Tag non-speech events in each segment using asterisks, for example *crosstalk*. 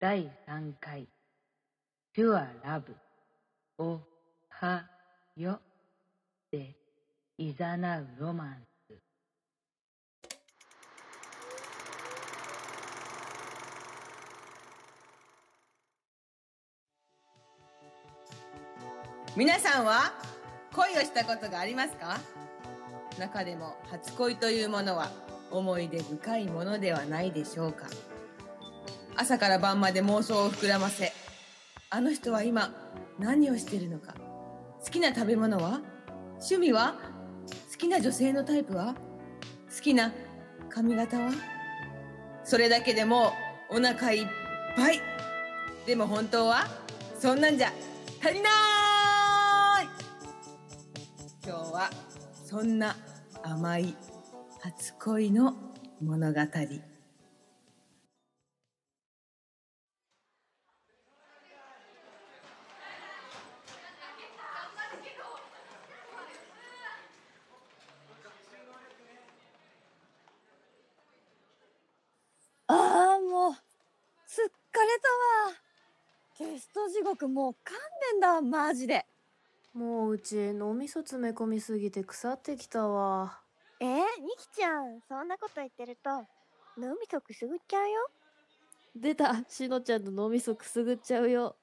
第3回。ピュアラブおはよでいざなうロマンス。皆さんは恋をしたことがありますか？中でも初恋というものは思い出深いものではないでしょうか？朝から晩まで妄想を膨らませあの人は今何をしているのか。好きな食べ物は？趣味は？好きな女性のタイプは？好きな髪型は？それだけでもお腹いっぱい。でも本当はそんなんじゃ足りない！今日はそんな甘い初恋の物語。わ。ゲスト地獄もう勘弁だわ、マジで。もううち脳みそ詰め込みすぎて腐ってきたわ。えー、ニキちゃん、そんなこと言ってると、脳みそくすぐっちゃうよ。出たしのちゃんの脳みそくすぐっちゃうよ。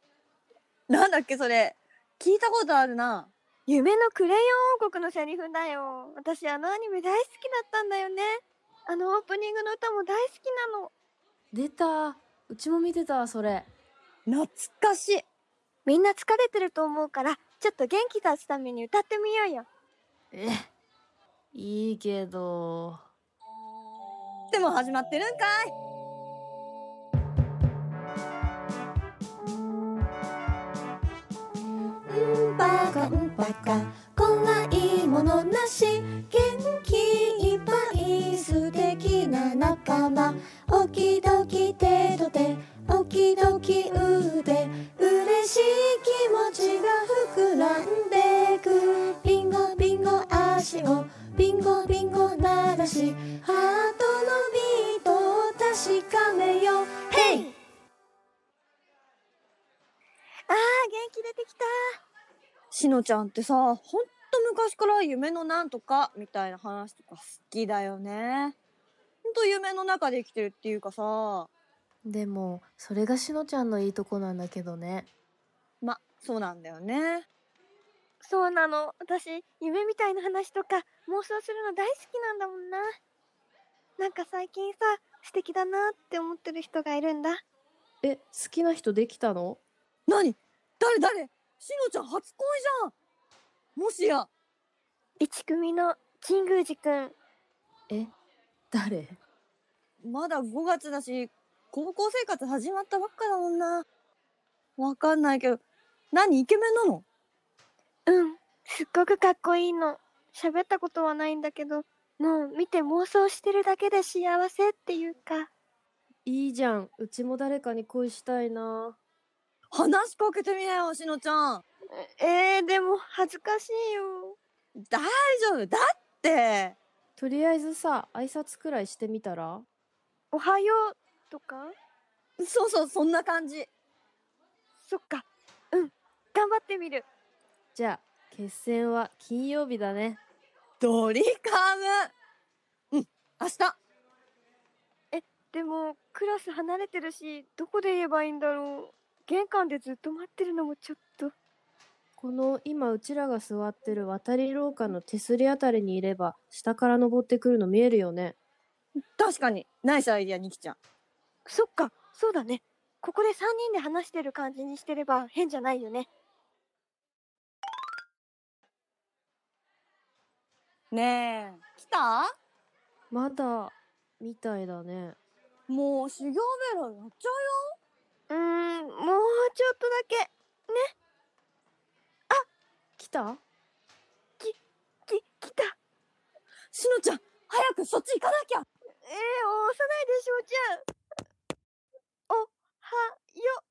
なんだっけ、それ。聞いたことあるな。夢のクレヨン王国のセリフだよ。私あのアニメ大好きだったんだよね。あのオープニングの歌も大好きなの。出たうちも見てたそれ。懐かしい。みんな疲れてると思うから、ちょっと元気出すために歌ってみようよ。え、いいけど。でも始まってるんかい。うんばかうちゃんってさ、ほんと昔から夢のなんとかみたいな話とか好きだよね。ほんと夢の中で生きてるっていうかさ、でも、それがしのちゃんのいいとこなんだけどね。ま、そうなんだよね。そうなの。私、夢みたいな話とか妄想するの大好きなんだもんな。なんか最近さ、素敵だなって思ってる人がいるんだ。え、好きな人できたの？なに誰？誰？しのちゃん初恋じゃんもしや、一組の神宮寺くん。え、誰？まだ5月だし、高校生活始まったばっかだもんな。わかんないけど、何イケメンなの？うん。すっごくかっこいいの。喋ったことはないんだけど、もう見て妄想してるだけで幸せっていうか。いいじゃん。うちも誰かに恋したいな。話しかけてみなよ、しのちゃん。えー、でも恥ずかしいよ。大丈夫だって。とりあえずさ、挨拶くらいしてみたら？おはようとか？そうそう、そんな感じ。そっか。うん。頑張ってみる。じゃあ、決戦は金曜日だね。ドリカム。うん、明日。でも、クラス離れてるし、どこで言えばいいんだろう。玄関でずっと待ってるのもちょっと。この今うちらが座ってる渡り廊下の手すりあたりにいれば下から登ってくるの見えるよね。確かに、ナイスアイディア、ニキちゃん。そっか、そうだね。ここで3人で話してる感じにしてれば変じゃないよね。ねえ、来た？まだ、みたいだね。もう修行ベロやっちゃうーん、もうちょっとだけ。来た？き、来た。しのちゃん、早くそっち行かなきゃ。えー、押さないでしょうちゃん。お、は、よ。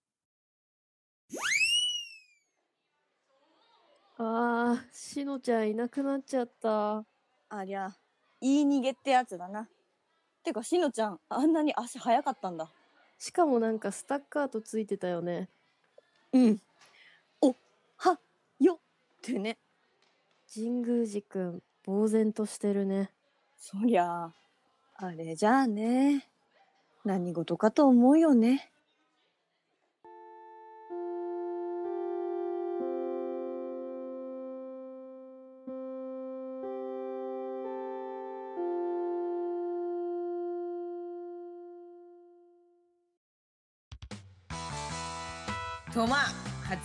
あー、しのちゃんいなくなっちゃった。ありゃ、言い逃げってやつだな。てか、しのちゃん、あんなに足早かったんだ。しかもなんかスタッカートついてたよね。うん。お、は、よってね。神宮寺くん、呆然としてるね。そりゃあ、あれじゃあね。何事かと思うよね。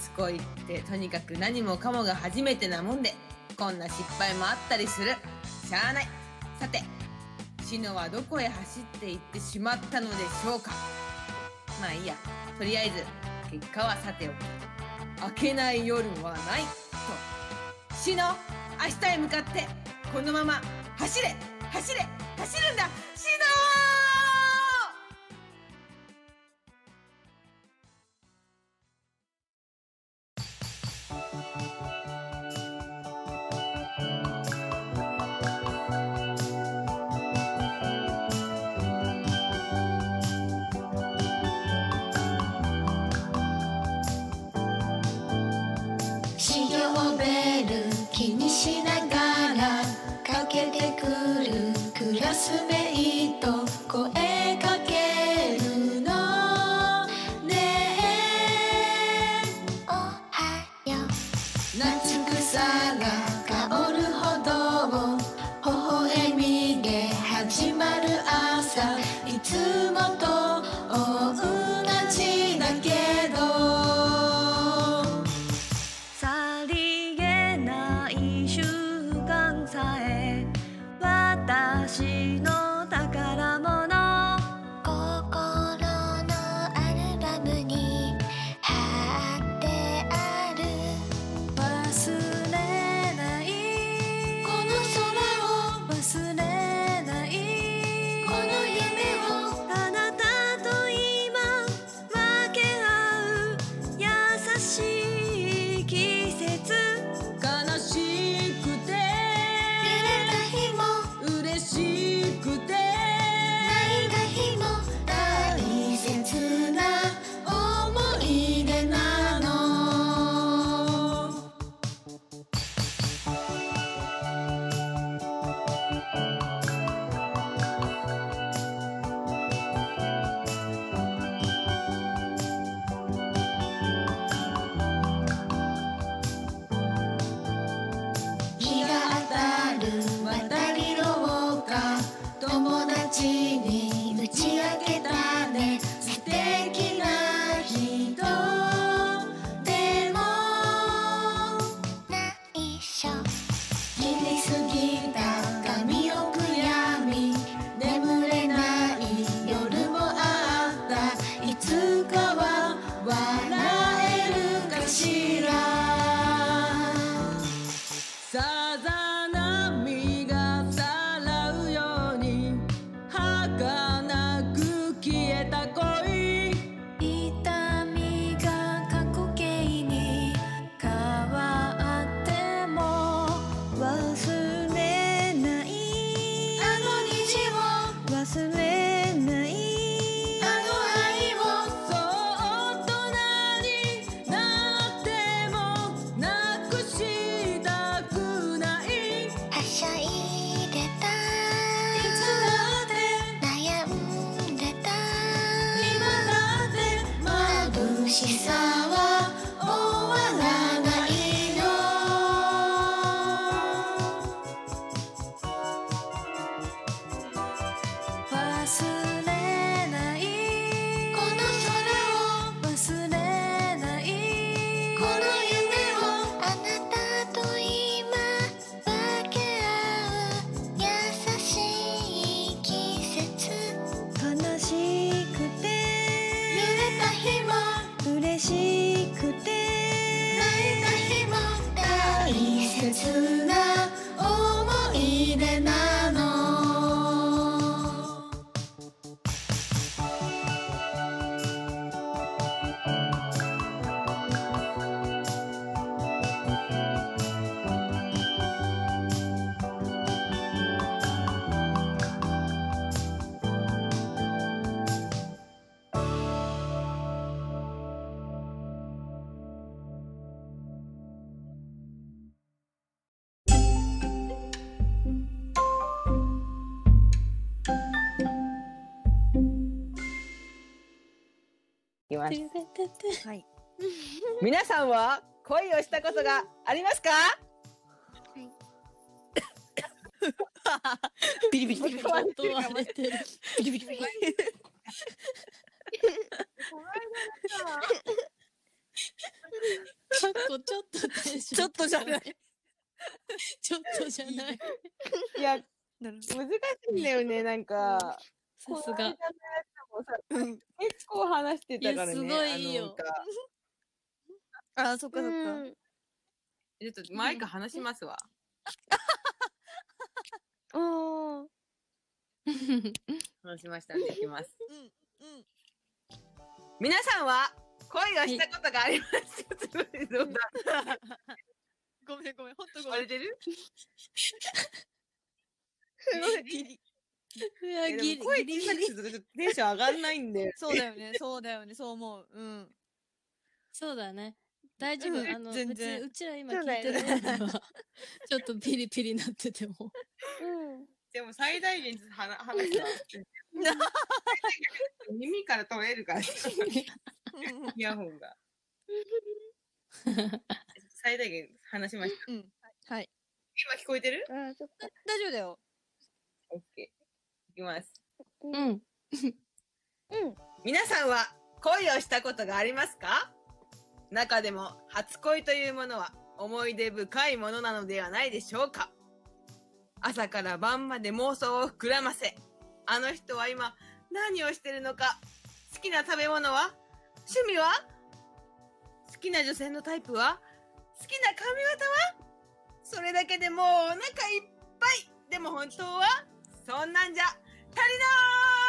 初恋ってとにかく何もかもが初めてなもんでこんな失敗もあったりする。しゃあない。さてシノはどこへ走っていってしまったのでしょうか。まあいいや。とりあえず結果はさておき。明けない夜はないと。シノ明日へ向かってこのまま走れ走れ走るんだ。スメイトしゃいきます。はい。*laughs* 皆さんは恋をしたことがありますか？*laughs* ビリビリビリビリ。音割れてる。ビリビリビリ。ちょっとテンションちょっとじゃない。ちょっとじゃない。いや、難しいんだよね、なんか。さすが。この間のやつもさ結構話してたからね。すごいいいよああー、そっかそっか。うんちょっとマイク話しますわ。おー話しましたんでいきます。うん。うん。皆さんは恋をしたことがありますか、すごめんごめん、ほんとごめん。割れてる？す *laughs* ごい。*laughs* いや、ギリギリ小さくするとちょっとテンション上がんないんで。そうだよね、そうだよね、そう思う。うん。そうだね。大丈夫。うんあの、全然うちら今聞いてる分には、*laughs* ちょっとピリピリなってても。うんでも最大限話話すわ。*laughs* 耳から取れるから、イヤホンが。最大限話しました。うん。はい。今聞こえてる？あーそっか大丈夫だよ。オッケー。いきます。うん。うん。うん皆さんは恋をしたことがありますか？中でも初恋というものは思い出深いものなのではないでしょうか？朝から晩まで妄想を膨らませあの人は今何をしてるのか？好きな食べ物は？趣味は？好きな女性のタイプは？好きな髪型は？それだけでもうお腹いっぱい。でも本当はそんなんじゃ。足りな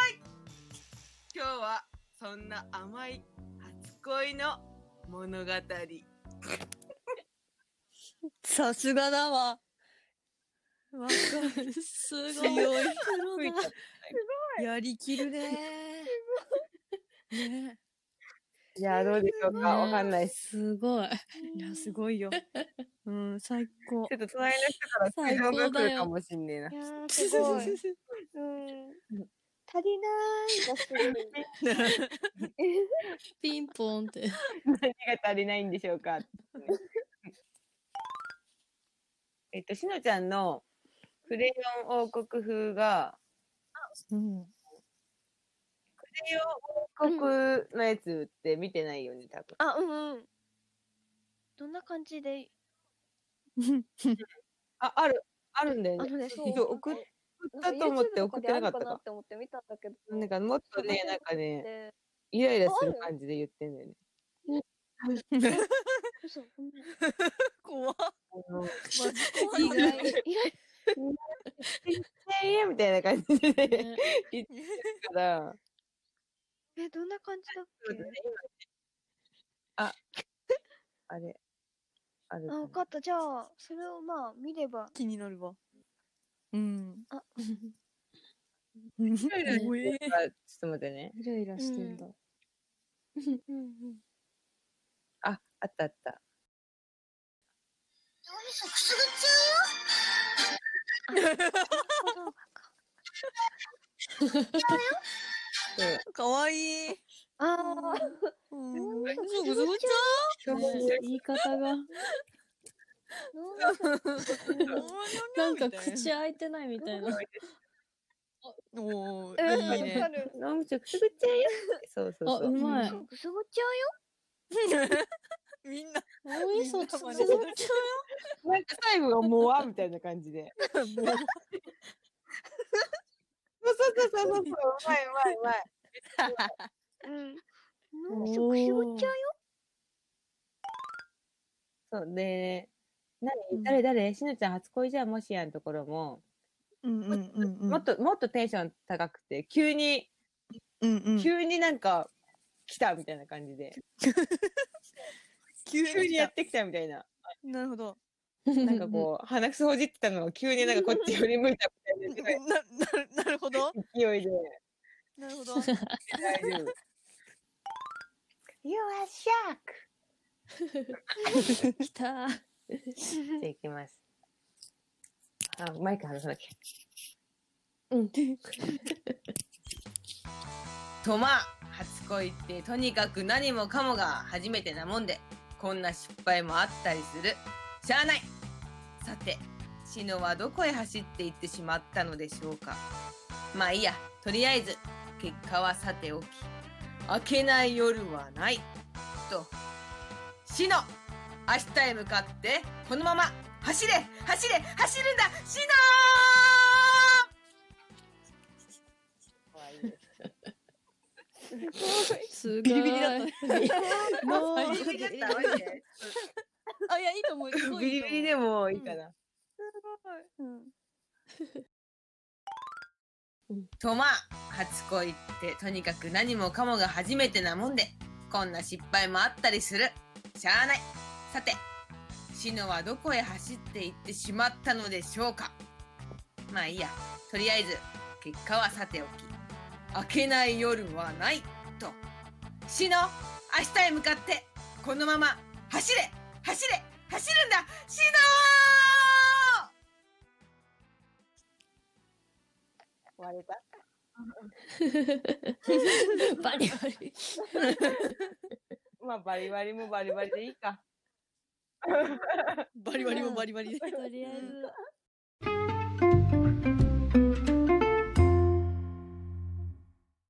い今日はそんな甘い初恋の物語。*laughs* さすがだわ。わかる。すごい。強い。やりきるね。ねじゃあどうでしょうか？わかんないです。すごい。いや、すごいよ。うん、最高。ちょっと隣の人から苦情が来るかもしんねえな。すごい *laughs* うん足りないがすごい *laughs* ピンポンって。何が足りないんでしょうかえっと、しのちゃんのクレヨン王国風が、うん。クレヨン王国のやつって見てないよね、多分。あうんうんどんな感じで *laughs* あ、ある、あるんだよね。あのねそうったと思って送ってなかったかなって思って見たんだけど。なんかもっとね、なんかね、でイライラする感じで言ってんだよね。怖っ。意外。意外いやみたいな感じでね言ってるから、えどん。な感じだっけあ、あれ、あ分かったじゃあそれをまあ見れば気になるわ。うん。あ *laughs* うん。イライラしておえるからちょっと待ってね。イライラしてんだ。うんうんあ、あったあった。そうかわいい。ああうん。ぐずぐちそうね言い方が。*laughs* なんか口開いてないみたいな。*laughs* おお、うんいいねわか。る飲むちょくすぐっちゃうよ。そうそうあ、そうう。まい。そうくすぐっちゃうよ *laughs* みんな。おいそつみんなつ真似すなんか最後がもわみたいな感じで。そうそうそうそうそう。うまいうまいうまい。うん脳食くすぐっちゃうよそうで、何？誰？誰？しのちゃん初恋じゃんもしやんところも、うんうんうんうん。もっともっとテンション高くて、急に、うんうん。急になんか来たみたいな感じで、*laughs* 急急にやってきたみたいな。なるほど。なんかこう、鼻くそほじってたのを急になんかこっち振り向いたみたいな *laughs* な、な、なるほど。勢いで、なるほど。大丈夫。You are shark! *laughs* 来た。*laughs* じゃあいきます。あ、マイク離さなきゃ。うん。とまあ、初恋ってとにかく何もかもが初めてなもんで、こんな失敗もあったりする。しゃあないさて、シノはどこへ走って行ってしまったのでしょうか。まあいいや、とりあえず、結果はさておき、明けない夜はない。と、シノ明日へ向かって、このまま、走れ走れ走るんだシノすごい。ビリビリだったねもうービリビリだった？あ、いや、いいと思う。すごいビリビリでもいいかな。うん。とまあ、初恋ってとにかく何もかもが初めてなもんで、こんな失敗もあったりする。しゃあない。さて、シノはどこへ走って行ってしまったのでしょうか？まあいいや。とりあえず、結果はさておき。明けない夜はない。と。シノ、明日へ向かって、このまま、走れ走れ走るんだシノ割れた？*laughs* バリバリ。*laughs* まあ、バリバリもバリバリでいいか。バリバリもバリバリで。*laughs* とりあえず